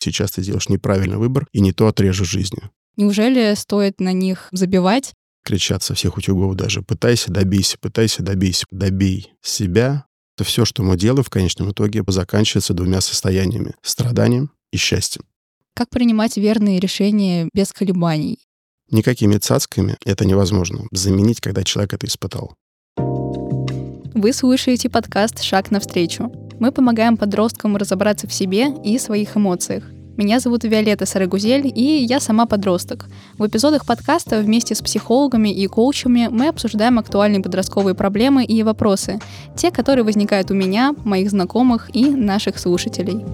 Сейчас ты делаешь неправильный выбор и не то отрежешь жизни. Неужели стоит на них забивать? Кричат со всех утюгов даже. Пытайся, добейся, пытайся, добейся. Добей себя. Это все, что мы делаем в конечном итоге, заканчивается двумя состояниями. Страданием и счастьем. Как принимать верные решения без колебаний? Никакими цацками это невозможно заменить, когда человек это испытал. Вы слушаете подкаст «Шаг навстречу». Мы помогаем подросткам разобраться в себе и своих эмоциях. Меня зовут Виолетта Сарагузель, и я сама подросток. В эпизодах подкаста вместе с психологами и коучами мы обсуждаем актуальные подростковые проблемы и вопросы, те, которые возникают у меня, моих знакомых и наших слушателей.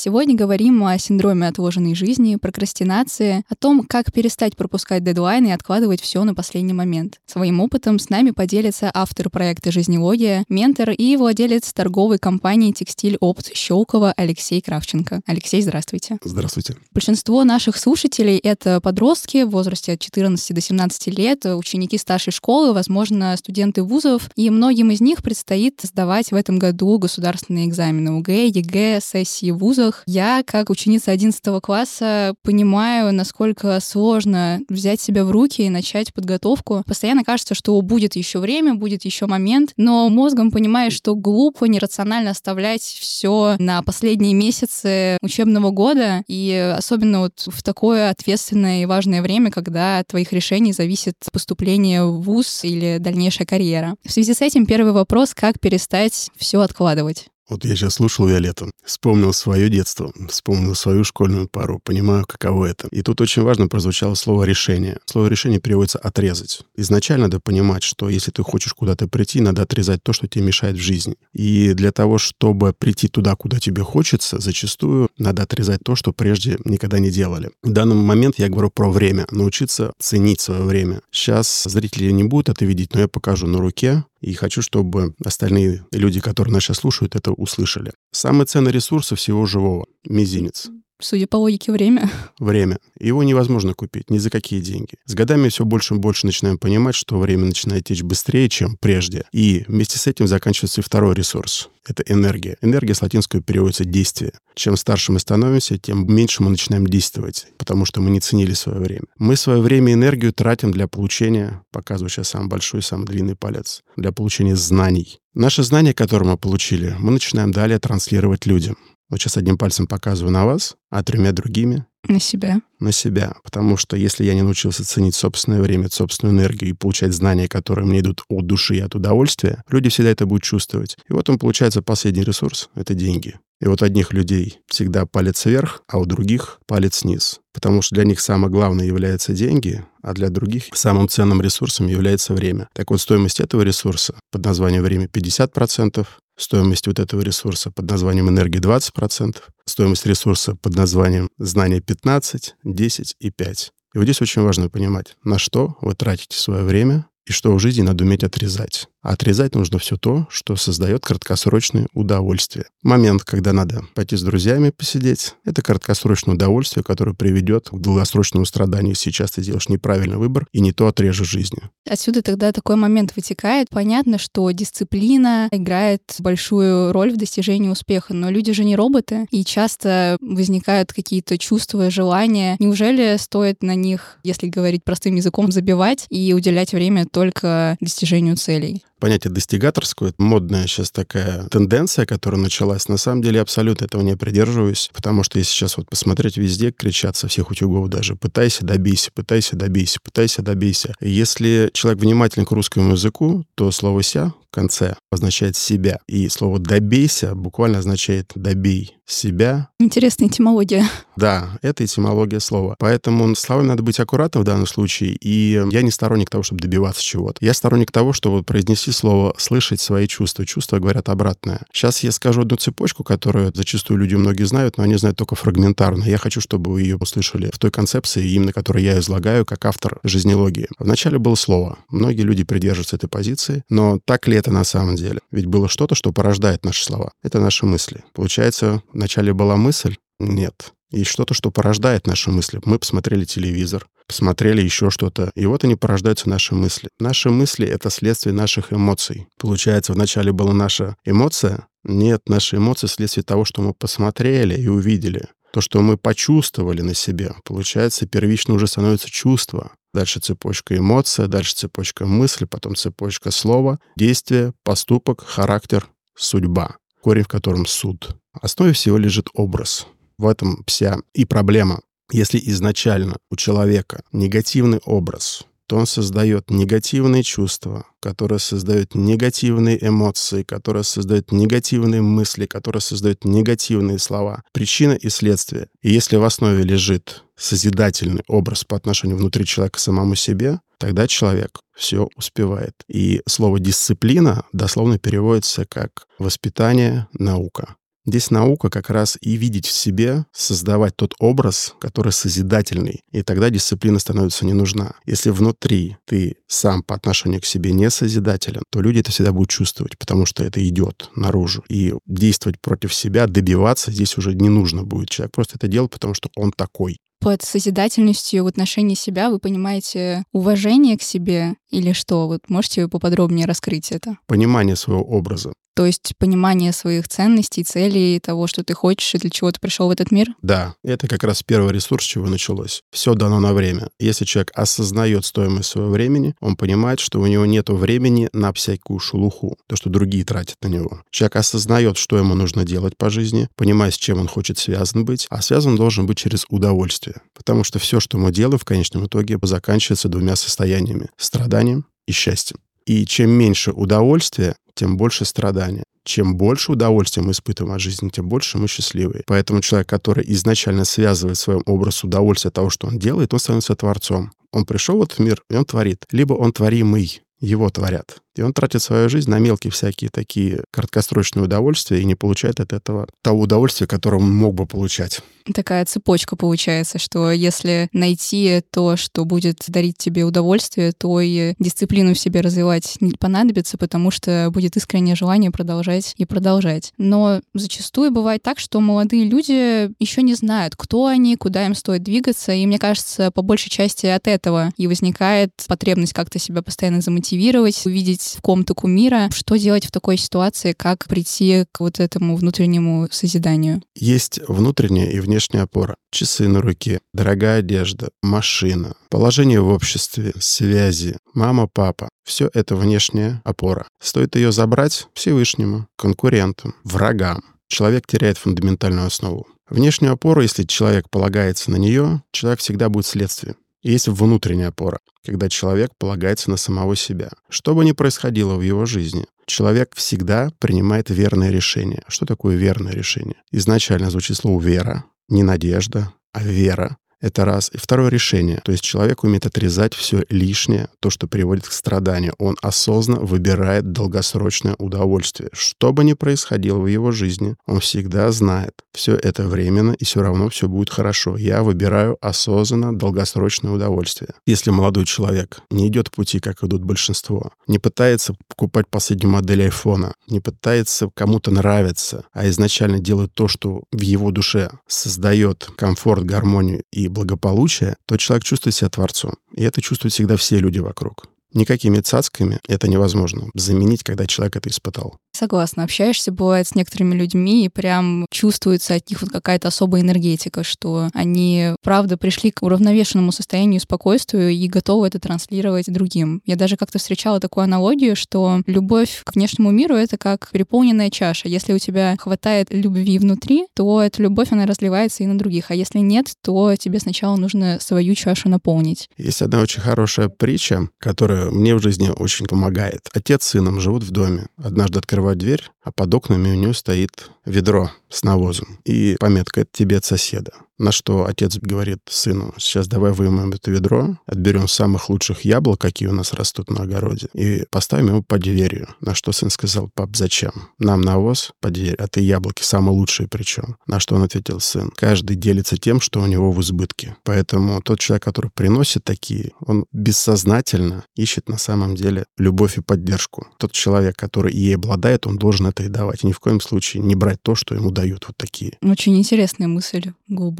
Сегодня говорим о синдроме отложенной жизни, прокрастинации, о том, как перестать пропускать дедлайны и откладывать все на последний момент. Своим опытом с нами поделится автор проекта «Жизнелогия», ментор и владелец торговой компании «Текстиль Опт» Щелково Алексей Кравченко. Алексей, здравствуйте. Здравствуйте. Большинство наших слушателей — это подростки в возрасте от 14 до 17 лет, ученики старшей школы, возможно, студенты вузов, и многим из них предстоит сдавать в этом году государственные экзамены ОГЭ, ЕГЭ, сессии вузов, во-первых, я, как ученица 11 класса, понимаю, насколько сложно взять себя в руки и начать подготовку. Постоянно кажется, что будет еще время, будет еще момент, но мозгом понимаешь, что глупо, нерационально оставлять все на последние месяцы учебного года, и особенно вот в такое ответственное и важное время, когда от твоих решений зависит поступление в ВУЗ или дальнейшая карьера. В связи с этим первый вопрос, как перестать все откладывать? Вот я сейчас слушал Виолетту, вспомнил свое детство, вспомнил свою школьную пару, понимаю, каково это. И тут очень важно прозвучало слово «решение». Слово «решение» переводится «отрезать». Изначально надо понимать, что если ты хочешь куда-то прийти, надо отрезать то, что тебе мешает в жизни. И для того, чтобы прийти туда, куда тебе хочется, зачастую надо отрезать то, что прежде никогда не делали. В данный момент я говорю про время, научиться ценить свое время. Сейчас зрители не будут это видеть, но я покажу на руке и хочу, чтобы остальные люди, которые нас сейчас слушают, это услышали. Самый ценный ресурс всего живого — мизинец. Судя по логике, время. Время. Его невозможно купить ни за какие деньги. С годами все больше и больше начинаем понимать, что время начинает течь быстрее, чем прежде. И вместе с этим заканчивается и второй ресурс. Это энергия. Энергия с латинского переводится «действие». Чем старше мы становимся, тем меньше мы начинаем действовать, потому что мы не ценили свое время. Мы свое время и энергию тратим для получения, показываю сейчас самый большой, самый длинный палец, для получения знаний. Наши знания, которые мы получили, мы начинаем далее транслировать людям. Вот сейчас одним пальцем показываю на вас, а тремя другими на себя. На себя. Потому что если я не научился ценить собственное время, собственную энергию и получать знания, которые мне идут от души и от удовольствия, люди всегда это будут чувствовать. И вот он получается последний ресурс — это деньги. И вот одних людей всегда палец вверх, а у других палец вниз. Потому что для них самое главное является деньги, а для других самым ценным ресурсом является время. Так вот, стоимость этого ресурса под названием время 50%, стоимость вот этого ресурса под названием энергия 20%, стоимость ресурса под названием знание 15, 10 и 5. И вот здесь очень важно понимать, на что вы тратите свое время и что в жизни надо уметь отрезать. Отрезать нужно все то, что создает краткосрочное удовольствие. Момент, когда надо пойти с друзьями посидеть, это краткосрочное удовольствие, которое приведет к долгосрочному страданию. Сейчас ты делаешь неправильный выбор и не то отрежешь жизни. Отсюда тогда такой момент вытекает. Понятно, что дисциплина играет большую роль в достижении успеха, но люди же не роботы, и часто возникают какие-то чувства, желания. Неужели стоит на них, если говорить простым языком, забивать и уделять время только достижению целей? Понятие достигаторское, модная сейчас такая тенденция, которая началась. На самом деле абсолютно этого не придерживаюсь, потому что если сейчас вот посмотреть везде, кричат со всех утюгов даже «пытайся, добейся, пытайся, добейся, пытайся, добейся». Если человек внимателен к русскому языку, то слово «ся» в конце означает «себя». И слово «добейся» буквально означает «добей себя». Интересная этимология. Да, это этимология слова. Поэтому словами надо быть аккуратным в данном случае. И я не сторонник того, чтобы добиваться чего-то. Я сторонник того, чтобы произнести слово «слышать свои чувства». Чувства говорят обратное. Сейчас я скажу одну цепочку, которую зачастую люди многие знают, но они знают только фрагментарно. Я хочу, чтобы вы ее услышали в той концепции, именно которую я излагаю как автор жизнелогии. Вначале было слово. Многие люди придерживаются этой позиции, но так ли это на самом деле? Ведь было что-то, что порождает наши слова. Это наши мысли. Получается, вначале была мысль? Нет. Есть что-то, что порождает наши мысли. Мы посмотрели телевизор, посмотрели еще что-то, и вот они порождаются наши мысли. Наши мысли — это следствие наших эмоций. Получается, вначале была наша эмоция, Нет, наши эмоции следствие того, что мы посмотрели и увидели. То, что мы почувствовали на себе, получается, первично уже становится чувство. Дальше цепочка эмоция, дальше цепочка мысли, потом цепочка слова, действия, поступок, характер, судьба. Корень, в котором суд. Основе всего лежит образ. В этом вся и проблема. Если изначально у человека негативный образ, то он создает негативные чувства, которые создают негативные эмоции, которые создают негативные мысли, которые создают негативные слова. Причина и следствие. И если в основе лежит созидательный образ по отношению внутри человека к самому себе, тогда человек все успевает. И слово «дисциплина» дословно переводится как «воспитание, наука». Здесь наука как раз и видеть в себе, создавать тот образ, который созидательный. И тогда дисциплина становится не нужна. Если внутри ты сам по отношению к себе не созидателен, то люди это всегда будут чувствовать, потому что это идет наружу. И действовать против себя, добиваться здесь уже не нужно будет. Человек просто это делает, потому что он такой под созидательностью в отношении себя вы понимаете уважение к себе или что? Вот можете поподробнее раскрыть это? Понимание своего образа. То есть понимание своих ценностей, целей, того, что ты хочешь и для чего ты пришел в этот мир? Да, это как раз первый ресурс, чего началось. Все дано на время. Если человек осознает стоимость своего времени, он понимает, что у него нет времени на всякую шелуху, то, что другие тратят на него. Человек осознает, что ему нужно делать по жизни, понимает, с чем он хочет связан быть, а связан должен быть через удовольствие. Потому что все, что мы делаем, в конечном итоге заканчивается двумя состояниями — страданием и счастьем. И чем меньше удовольствия, тем больше страдания. Чем больше удовольствия мы испытываем от жизни, тем больше мы счастливые. Поэтому человек, который изначально связывает в своем образ удовольствия того, что он делает, он становится творцом. Он пришел в этот мир, и он творит. Либо он творимый, его творят. И он тратит свою жизнь на мелкие всякие такие краткосрочные удовольствия и не получает от этого того удовольствия, которое он мог бы получать. Такая цепочка получается, что если найти то, что будет дарить тебе удовольствие, то и дисциплину в себе развивать не понадобится, потому что будет искреннее желание продолжать и продолжать. Но зачастую бывает так, что молодые люди еще не знают, кто они, куда им стоит двигаться, и мне кажется, по большей части от этого и возникает потребность как-то себя постоянно замотивировать, увидеть в ком-то кумира. Что делать в такой ситуации? Как прийти к вот этому внутреннему созиданию? Есть внутренняя и внешняя опора. Часы на руке, дорогая одежда, машина, положение в обществе, связи, мама, папа. Все это внешняя опора. Стоит ее забрать Всевышнему, конкурентам, врагам. Человек теряет фундаментальную основу. Внешнюю опору, если человек полагается на нее, человек всегда будет следствием. Есть внутренняя опора, когда человек полагается на самого себя. Что бы ни происходило в его жизни, человек всегда принимает верное решение. Что такое верное решение? Изначально звучит слово «вера», не надежда, а вера. Это раз. И второе решение. То есть человек умеет отрезать все лишнее, то, что приводит к страданию. Он осознанно выбирает долгосрочное удовольствие. Что бы ни происходило в его жизни, он всегда знает, все это временно, и все равно все будет хорошо. Я выбираю осознанно долгосрочное удовольствие. Если молодой человек не идет пути, как идут большинство, не пытается покупать последнюю модель айфона, не пытается кому-то нравиться, а изначально делает то, что в его душе создает комфорт, гармонию и благополучия, то человек чувствует себя творцом. И это чувствуют всегда все люди вокруг. Никакими цацками это невозможно заменить, когда человек это испытал. Согласна. Общаешься, бывает, с некоторыми людьми, и прям чувствуется от них вот какая-то особая энергетика, что они, правда, пришли к уравновешенному состоянию спокойствию и готовы это транслировать другим. Я даже как-то встречала такую аналогию, что любовь к внешнему миру — это как переполненная чаша. Если у тебя хватает любви внутри, то эта любовь, она разливается и на других. А если нет, то тебе сначала нужно свою чашу наполнить. Есть одна очень хорошая притча, которая мне в жизни очень помогает. Отец с сыном живут в доме. Однажды открывают дверь, а под окнами у нее стоит ведро с навозом и пометка «Это тебе от соседа». На что отец говорит сыну, сейчас давай вымоем это ведро, отберем самых лучших яблок, какие у нас растут на огороде, и поставим его под дверью. На что сын сказал, пап, зачем? Нам навоз под дверь, а ты яблоки самые лучшие причем. На что он ответил, сын, каждый делится тем, что у него в избытке. Поэтому тот человек, который приносит такие, он бессознательно ищет на самом деле любовь и поддержку. Тот человек, который ей обладает, он должен это и давать. И ни в коем случае не брать то, что ему дают вот такие. Очень интересная мысль.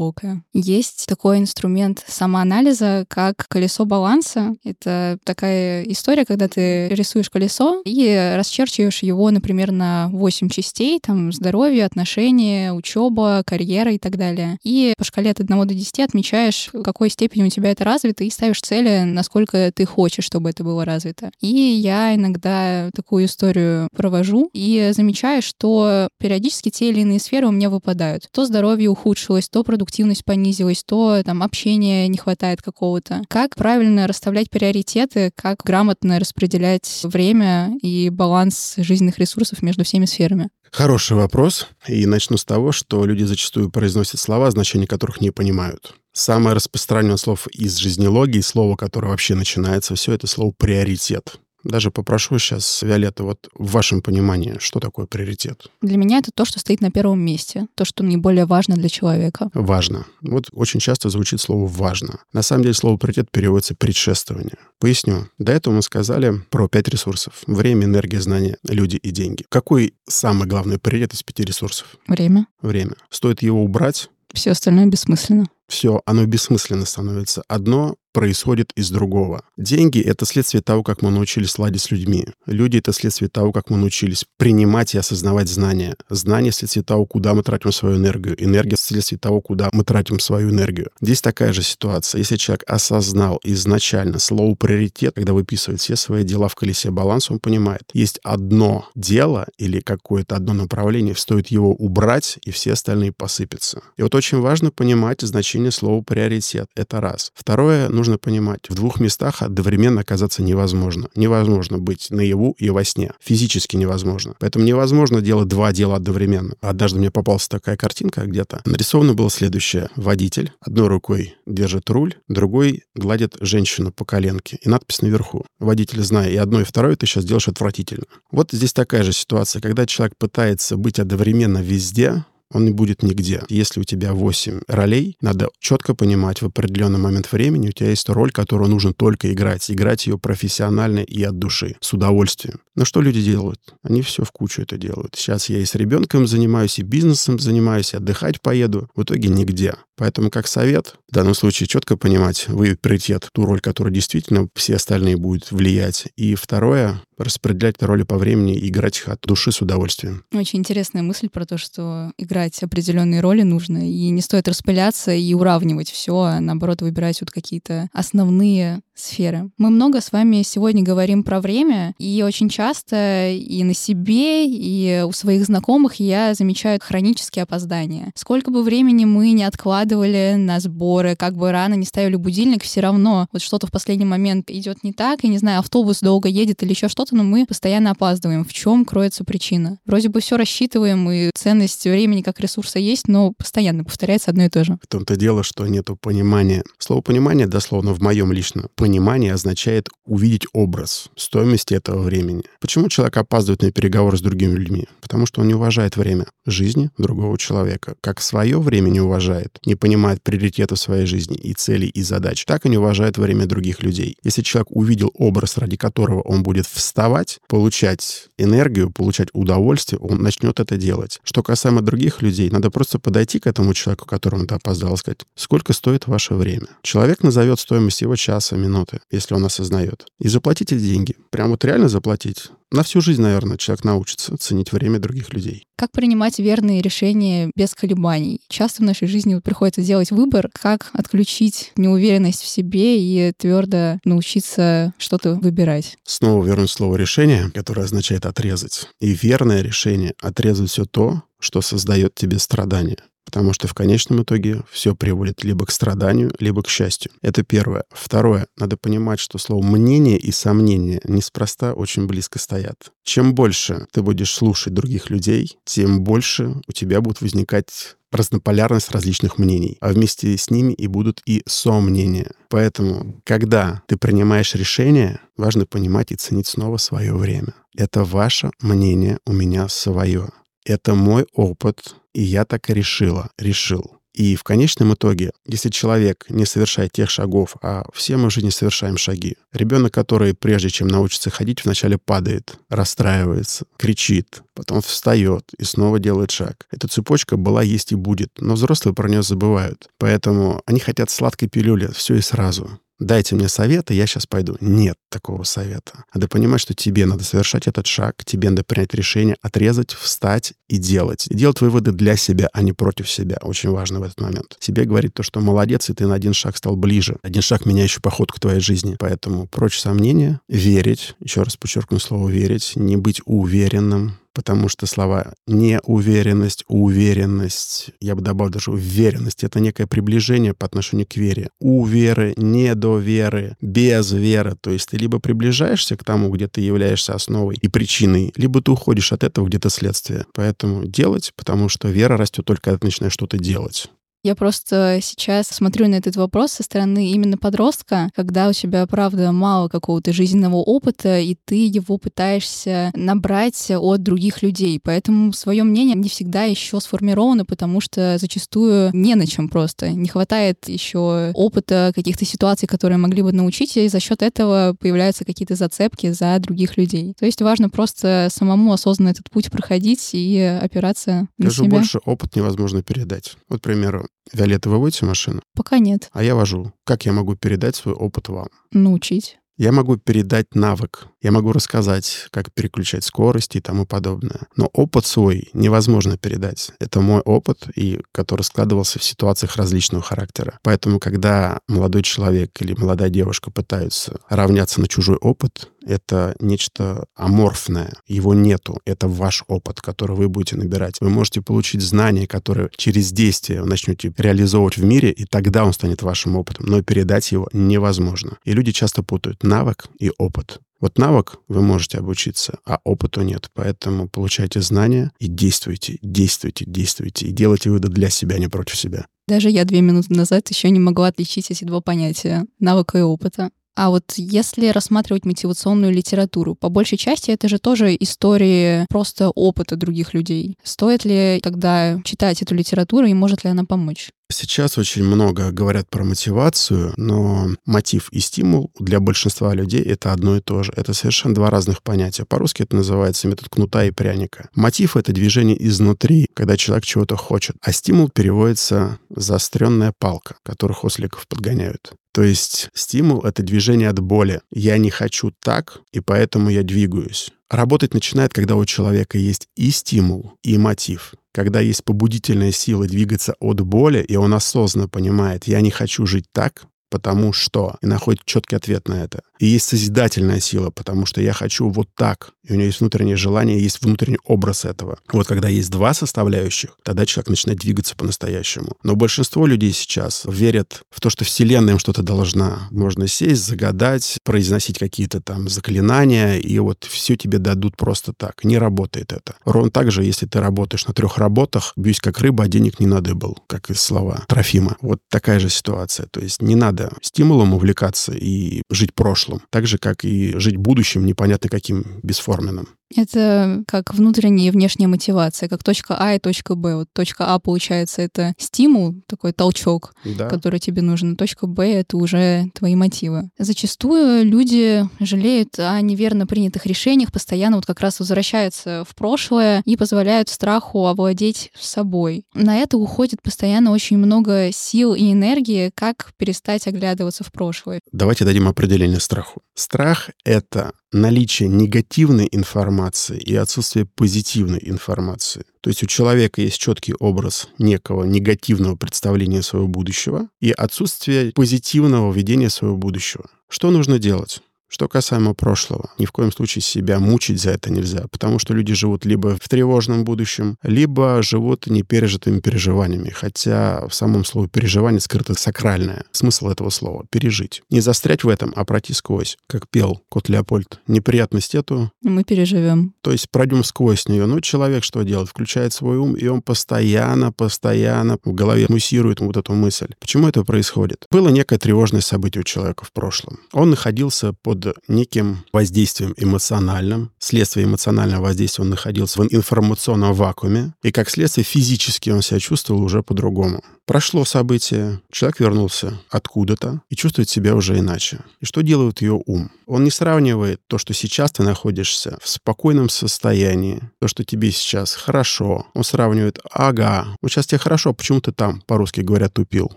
Глубокое. Есть такой инструмент самоанализа, как колесо баланса. Это такая история, когда ты рисуешь колесо и расчерчиваешь его, например, на 8 частей, там здоровье, отношения, учеба, карьера и так далее. И по шкале от 1 до 10 отмечаешь, в какой степени у тебя это развито, и ставишь цели, насколько ты хочешь, чтобы это было развито. И я иногда такую историю провожу и замечаю, что периодически те или иные сферы у меня выпадают. То здоровье ухудшилось, то продуктивность понизилась, то там общения не хватает какого-то. Как правильно расставлять приоритеты, как грамотно распределять время и баланс жизненных ресурсов между всеми сферами? Хороший вопрос. И начну с того, что люди зачастую произносят слова, значения которых не понимают. Самое распространенное слово из жизнелогии, слово, которое вообще начинается, все это слово «приоритет». Даже попрошу сейчас, Виолетта, вот в вашем понимании, что такое приоритет? Для меня это то, что стоит на первом месте, то, что не более важно для человека. Важно. Вот очень часто звучит слово «важно». На самом деле слово «приоритет» переводится «предшествование». Поясню. До этого мы сказали про пять ресурсов. Время, энергия, знания, люди и деньги. Какой самый главный приоритет из пяти ресурсов? Время. Время. Стоит его убрать, все остальное бессмысленно. Все, оно бессмысленно становится. Одно происходит из другого. Деньги — это следствие того, как мы научились ладить с людьми. Люди — это следствие того, как мы научились принимать и осознавать знания. Знания — следствие того, куда мы тратим свою энергию. Энергия — следствие того, куда мы тратим свою энергию. Здесь такая же ситуация. Если человек осознал изначально слово «приоритет», когда выписывает все свои дела в колесе баланса, он понимает, есть одно дело или какое-то одно направление, стоит его убрать, и все остальные посыпятся. И вот очень важно понимать значение слова «приоритет». Это раз. Второе, нужно нужно понимать, в двух местах одновременно оказаться невозможно. Невозможно быть наяву и во сне. Физически невозможно. Поэтому невозможно делать два дела одновременно. Однажды мне попалась такая картинка где-то. Нарисовано было следующее. Водитель одной рукой держит руль, другой гладит женщину по коленке. И надпись наверху. Водитель, зная и одно, и второе, ты сейчас делаешь отвратительно. Вот здесь такая же ситуация. Когда человек пытается быть одновременно везде, он не будет нигде. Если у тебя 8 ролей, надо четко понимать, в определенный момент времени у тебя есть роль, которую нужно только играть. Играть ее профессионально и от души, с удовольствием. Но что люди делают? Они все в кучу это делают. Сейчас я и с ребенком занимаюсь, и бизнесом занимаюсь, и отдыхать поеду. В итоге нигде. Поэтому, как совет, в данном случае четко понимать, вы приоритет, ту роль, которую действительно все остальные будут влиять. И второе, распределять роли по времени и играть их от души с удовольствием. Очень интересная мысль про то, что играть определенные роли нужно, и не стоит распыляться и уравнивать все, а наоборот выбирать вот какие-то основные сферы. Мы много с вами сегодня говорим про время, и очень часто и на себе, и у своих знакомых я замечаю хронические опоздания. Сколько бы времени мы не откладывали на сборы, как бы рано не ставили будильник, все равно вот что-то в последний момент идет не так, и не знаю, автобус долго едет или еще что-то, но мы постоянно опаздываем. В чем кроется причина? Вроде бы все рассчитываем, и ценность времени как ресурса есть, но постоянно повторяется одно и то же. В том-то дело, что нету понимания. Слово понимание, дословно в моем личном понимание означает увидеть образ стоимости этого времени. Почему человек опаздывает на переговоры с другими людьми? Потому что он не уважает время жизни другого человека. Как свое время не уважает, не понимает приоритетов своей жизни и целей, и задач, так и не уважает время других людей. Если человек увидел образ, ради которого он будет вставать, получать энергию, получать удовольствие, он начнет это делать. Что касаемо других людей, надо просто подойти к этому человеку, которому ты опоздал, сказать, сколько стоит ваше время. Человек назовет стоимость его часа, минуты если он осознает. И заплатить эти деньги. Прям вот реально заплатить. На всю жизнь, наверное, человек научится ценить время других людей. Как принимать верные решения без колебаний? Часто в нашей жизни приходится делать выбор, как отключить неуверенность в себе и твердо научиться что-то выбирать. Снова вернусь слово «решение», которое означает «отрезать». И верное решение — отрезать все то, что создает тебе страдания потому что в конечном итоге все приводит либо к страданию, либо к счастью. Это первое. Второе. Надо понимать, что слово «мнение» и «сомнение» неспроста очень близко стоят. Чем больше ты будешь слушать других людей, тем больше у тебя будет возникать разнополярность различных мнений, а вместе с ними и будут и сомнения. Поэтому, когда ты принимаешь решение, важно понимать и ценить снова свое время. Это ваше мнение, у меня свое. Это мой опыт, и я так и решила, решил. И в конечном итоге, если человек не совершает тех шагов, а все мы уже не совершаем шаги, ребенок, который прежде чем научится ходить, вначале падает, расстраивается, кричит, потом встает и снова делает шаг. Эта цепочка была, есть и будет, но взрослые про нее забывают. Поэтому они хотят сладкой пилюли, все и сразу дайте мне совет, и я сейчас пойду. Нет такого совета. Надо понимать, что тебе надо совершать этот шаг, тебе надо принять решение, отрезать, встать и делать. И делать выводы для себя, а не против себя. Очень важно в этот момент. Себе говорить то, что молодец, и ты на один шаг стал ближе. Один шаг меняющий походку твоей жизни. Поэтому прочь сомнения, верить, еще раз подчеркну слово верить, не быть уверенным, потому что слова неуверенность, уверенность, я бы добавил даже уверенность, это некое приближение по отношению к вере. У веры, не до веры, без веры. То есть ты либо приближаешься к тому, где ты являешься основой и причиной, либо ты уходишь от этого где-то следствие. Поэтому делать, потому что вера растет только когда ты начинаешь что-то делать. Я просто сейчас смотрю на этот вопрос со стороны именно подростка, когда у тебя, правда, мало какого-то жизненного опыта, и ты его пытаешься набрать от других людей. Поэтому свое мнение не всегда еще сформировано, потому что зачастую не на чем просто. Не хватает еще опыта, каких-то ситуаций, которые могли бы научить, и за счет этого появляются какие-то зацепки за других людей. То есть важно просто самому осознанно этот путь проходить и опираться на Даже себя. больше опыт невозможно передать. Вот, к примеру, Виолетта, вы водите машину? Пока нет. А я вожу. Как я могу передать свой опыт вам? Научить. Я могу передать навык, я могу рассказать, как переключать скорости и тому подобное. Но опыт свой невозможно передать. Это мой опыт, и который складывался в ситуациях различного характера. Поэтому, когда молодой человек или молодая девушка пытаются равняться на чужой опыт, это нечто аморфное. Его нету. Это ваш опыт, который вы будете набирать. Вы можете получить знания, которые через действие вы начнете реализовывать в мире, и тогда он станет вашим опытом. Но передать его невозможно. И люди часто путают навык и опыт. Вот навык вы можете обучиться, а опыту нет. Поэтому получайте знания и действуйте, действуйте, действуйте. И делайте выводы для себя, а не против себя. Даже я две минуты назад еще не могла отличить эти два понятия — навыка и опыта. А вот если рассматривать мотивационную литературу, по большей части это же тоже истории просто опыта других людей. Стоит ли тогда читать эту литературу и может ли она помочь? Сейчас очень много говорят про мотивацию, но мотив и стимул для большинства людей это одно и то же. Это совершенно два разных понятия. По-русски это называется метод кнута и пряника. Мотив — это движение изнутри, когда человек чего-то хочет. А стимул переводится «заостренная палка», которых осликов подгоняют. То есть стимул — это движение от боли. Я не хочу так, и поэтому я двигаюсь. Работать начинает, когда у человека есть и стимул, и мотив когда есть побудительная сила двигаться от боли, и он осознанно понимает, я не хочу жить так, потому что, и находит четкий ответ на это. И есть созидательная сила, потому что я хочу вот так. И у него есть внутреннее желание, есть внутренний образ этого. Вот когда есть два составляющих, тогда человек начинает двигаться по-настоящему. Но большинство людей сейчас верят в то, что Вселенная им что-то должна. Можно сесть, загадать, произносить какие-то там заклинания, и вот все тебе дадут просто так. Не работает это. Ровно так же, если ты работаешь на трех работах, бьюсь как рыба, а денег не надыбал, как из слова Трофима. Вот такая же ситуация. То есть не надо стимулом увлекаться и жить прошлым так же, как и жить будущим непонятно каким бесформенным. Норменом. Это как внутренняя и внешняя мотивация, как точка А и точка Б. Вот точка А, получается, это стимул, такой толчок, да. который тебе нужен. Точка Б — это уже твои мотивы. Зачастую люди жалеют о неверно принятых решениях, постоянно вот как раз возвращаются в прошлое и позволяют страху овладеть собой. На это уходит постоянно очень много сил и энергии, как перестать оглядываться в прошлое. Давайте дадим определение страху. Страх — это наличие негативной информации и отсутствие позитивной информации. То есть у человека есть четкий образ некого негативного представления своего будущего и отсутствие позитивного видения своего будущего. Что нужно делать? Что касаемо прошлого, ни в коем случае себя мучить за это нельзя, потому что люди живут либо в тревожном будущем, либо живут непережитыми переживаниями, хотя в самом слове переживание скрыто сакральное. Смысл этого слова — пережить. Не застрять в этом, а пройти сквозь, как пел кот Леопольд. Неприятность эту... Мы переживем. То есть пройдем сквозь нее. Ну, человек что делает? Включает свой ум, и он постоянно, постоянно в голове муссирует вот эту мысль. Почему это происходит? Было некое тревожное событие у человека в прошлом. Он находился под под неким воздействием эмоциональным. Следствие эмоционального воздействия он находился в информационном вакууме, и как следствие физически он себя чувствовал уже по-другому. Прошло событие, человек вернулся откуда-то и чувствует себя уже иначе. И что делает ее ум? Он не сравнивает то, что сейчас ты находишься в спокойном состоянии, то, что тебе сейчас хорошо. Он сравнивает, ага, вот сейчас тебе хорошо, почему ты там, по-русски говоря, тупил?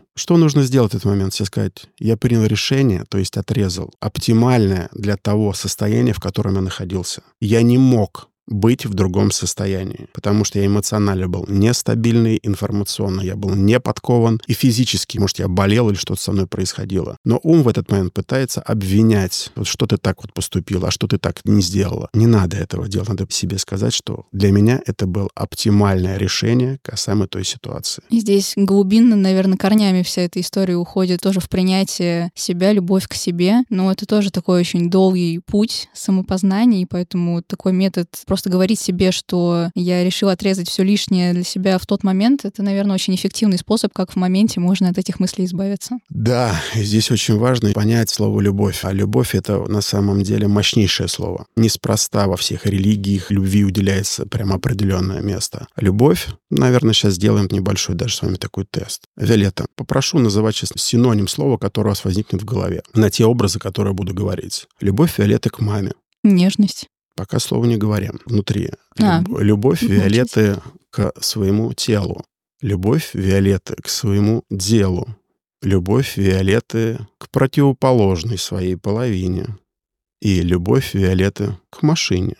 Что нужно сделать в этот момент? Все сказать, я принял решение, то есть отрезал, оптимальное для того состояния, в котором я находился. Я не мог быть в другом состоянии, потому что я эмоционально был нестабильный, информационно я был не подкован, и физически, может, я болел или что-то со мной происходило. Но ум в этот момент пытается обвинять, вот что ты так вот поступил, а что ты так не сделала. Не надо этого делать, надо себе сказать, что для меня это было оптимальное решение касаемо той ситуации. И здесь глубинно, наверное, корнями вся эта история уходит тоже в принятие себя, любовь к себе, но это тоже такой очень долгий путь самопознания, и поэтому такой метод просто говорить себе, что я решил отрезать все лишнее для себя в тот момент, это, наверное, очень эффективный способ, как в моменте можно от этих мыслей избавиться. Да, здесь очень важно понять слово «любовь». А любовь — это на самом деле мощнейшее слово. Неспроста во всех религиях любви уделяется прямо определенное место. Любовь, наверное, сейчас сделаем небольшой даже с вами такой тест. Виолетта, попрошу называть сейчас синоним слова, которое у вас возникнет в голове, на те образы, которые я буду говорить. Любовь Виолетты к маме. Нежность. Пока слова не говорим. Внутри. А, Любовь Виолетты к своему телу. Любовь Виолетты к своему делу. Любовь Виолетты к противоположной своей половине. И любовь Виолетты к машине.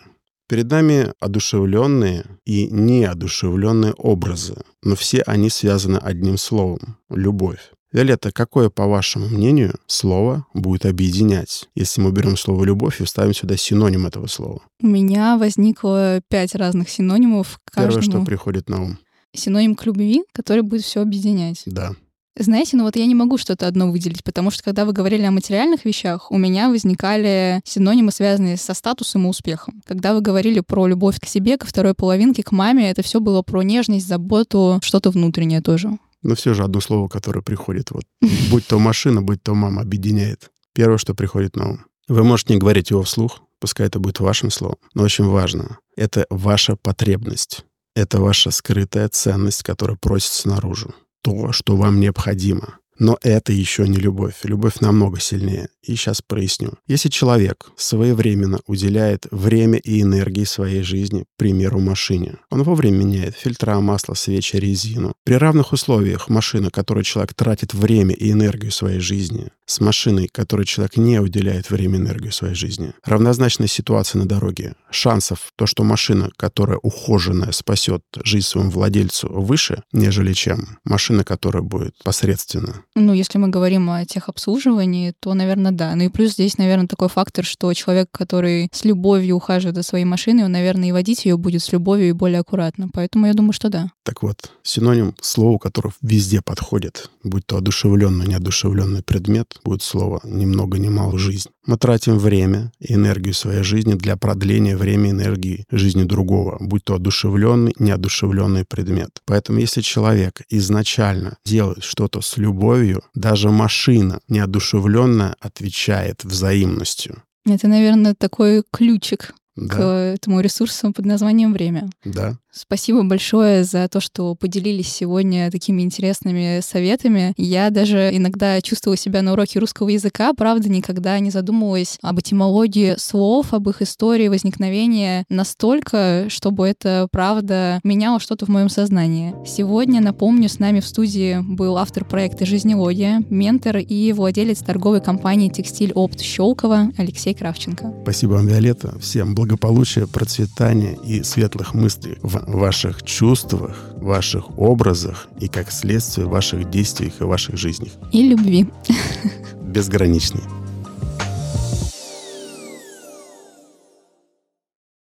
Перед нами одушевленные и неодушевленные образы, но все они связаны одним словом — любовь. Виолетта, какое, по вашему мнению, слово будет объединять, если мы берем слово «любовь» и вставим сюда синоним этого слова? У меня возникло пять разных синонимов. Каждому... Первое, что приходит на ум. Синоним к любви, который будет все объединять. Да. Знаете, ну вот я не могу что-то одно выделить, потому что когда вы говорили о материальных вещах, у меня возникали синонимы, связанные со статусом и успехом. Когда вы говорили про любовь к себе, ко второй половинке, к маме, это все было про нежность, заботу, что-то внутреннее тоже. Но все же одно слово, которое приходит. Вот. Будь то машина, будь то мама, объединяет. Первое, что приходит на ум. Вы можете не говорить его вслух, пускай это будет вашим словом, но очень важно. Это ваша потребность. Это ваша скрытая ценность, которая просится наружу. То, что вам необходимо. Но это еще не любовь. Любовь намного сильнее. И сейчас проясню. Если человек своевременно уделяет время и энергии своей жизни, к примеру, машине, он вовремя меняет фильтра, масло, свечи, резину. При равных условиях машина, которой человек тратит время и энергию своей жизни, с машиной, которой человек не уделяет время и энергию своей жизни, равнозначная ситуация на дороге. Шансов то, что машина, которая ухоженная, спасет жизнь своему владельцу, выше, нежели чем машина, которая будет посредственно ну, если мы говорим о техобслуживании, то, наверное, да. Ну и плюс здесь, наверное, такой фактор, что человек, который с любовью ухаживает за своей машиной, он, наверное, и водить ее будет с любовью и более аккуратно. Поэтому я думаю, что да. Так вот, синоним слова, которое везде подходит, будь то одушевленный, неодушевленный предмет, будет слово «ни много ни мало жизнь». Мы тратим время и энергию своей жизни для продления времени и энергии жизни другого, будь то одушевленный, неодушевленный предмет. Поэтому если человек изначально делает что-то с любовью, даже машина неодушевленная отвечает взаимностью. Это, наверное, такой ключик да. к этому ресурсу под названием «Время». Да. Спасибо большое за то, что поделились сегодня такими интересными советами. Я даже иногда чувствовала себя на уроке русского языка, правда, никогда не задумывалась об этимологии слов, об их истории возникновения настолько, чтобы это, правда, меняло что-то в моем сознании. Сегодня, напомню, с нами в студии был автор проекта «Жизнелогия», ментор и владелец торговой компании «Текстиль Опт» Щелково Алексей Кравченко. Спасибо вам, Виолетта. Всем благополучия, процветания и светлых мыслей в ваших чувствах, ваших образах и, как следствие, ваших действиях и ваших жизнях. И любви. Безграничной.